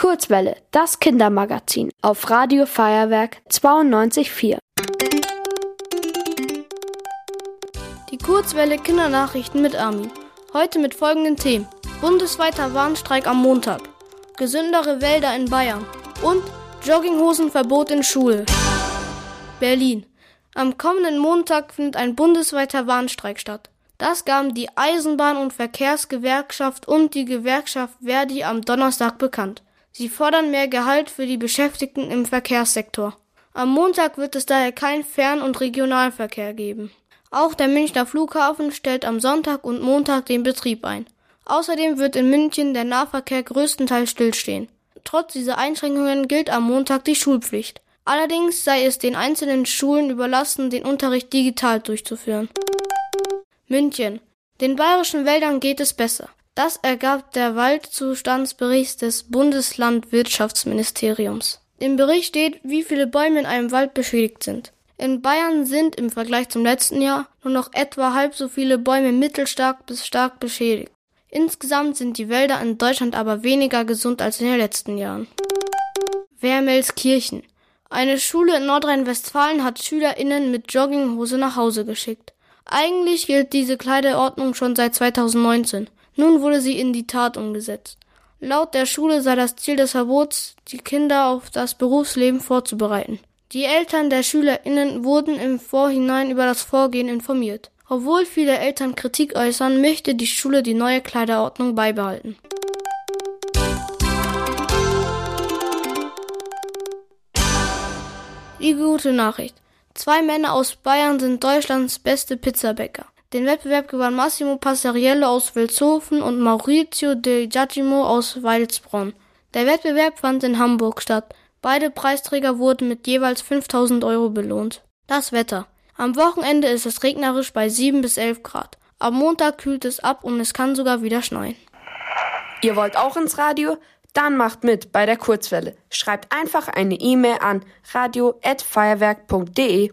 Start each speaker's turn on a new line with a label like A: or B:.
A: Kurzwelle, das Kindermagazin auf Radio Feuerwerk 92.4.
B: Die Kurzwelle Kindernachrichten mit Armin. Heute mit folgenden Themen. Bundesweiter Warnstreik am Montag. Gesündere Wälder in Bayern. Und Jogginghosenverbot in Schule. Berlin. Am kommenden Montag findet ein bundesweiter Warnstreik statt. Das gaben die Eisenbahn- und Verkehrsgewerkschaft und die Gewerkschaft Verdi am Donnerstag bekannt. Sie fordern mehr Gehalt für die Beschäftigten im Verkehrssektor. Am Montag wird es daher kein Fern- und Regionalverkehr geben. Auch der Münchner Flughafen stellt am Sonntag und Montag den Betrieb ein. Außerdem wird in München der Nahverkehr größtenteils stillstehen. Trotz dieser Einschränkungen gilt am Montag die Schulpflicht. Allerdings sei es den einzelnen Schulen überlassen, den Unterricht digital durchzuführen. München. Den bayerischen Wäldern geht es besser. Das ergab der Waldzustandsbericht des Bundeslandwirtschaftsministeriums. Im Bericht steht, wie viele Bäume in einem Wald beschädigt sind. In Bayern sind im Vergleich zum letzten Jahr nur noch etwa halb so viele Bäume mittelstark bis stark beschädigt. Insgesamt sind die Wälder in Deutschland aber weniger gesund als in den letzten Jahren. Wermelskirchen. Eine Schule in Nordrhein-Westfalen hat SchülerInnen mit Jogginghose nach Hause geschickt. Eigentlich gilt diese Kleiderordnung schon seit 2019. Nun wurde sie in die Tat umgesetzt. Laut der Schule sei das Ziel des Verbots, die Kinder auf das Berufsleben vorzubereiten. Die Eltern der SchülerInnen wurden im Vorhinein über das Vorgehen informiert. Obwohl viele Eltern Kritik äußern, möchte die Schule die neue Kleiderordnung beibehalten. Die gute Nachricht. Zwei Männer aus Bayern sind Deutschlands beste Pizzabäcker. Den Wettbewerb gewann Massimo Passariello aus Vilshofen und Maurizio De Giacomo aus Weilsbronn. Der Wettbewerb fand in Hamburg statt. Beide Preisträger wurden mit jeweils 5000 Euro belohnt. Das Wetter. Am Wochenende ist es regnerisch bei 7 bis 11 Grad. Am Montag kühlt es ab und es kann sogar wieder schneien.
A: Ihr wollt auch ins Radio? Dann macht mit bei der Kurzwelle. Schreibt einfach eine E-Mail an radio@feuerwerk.de.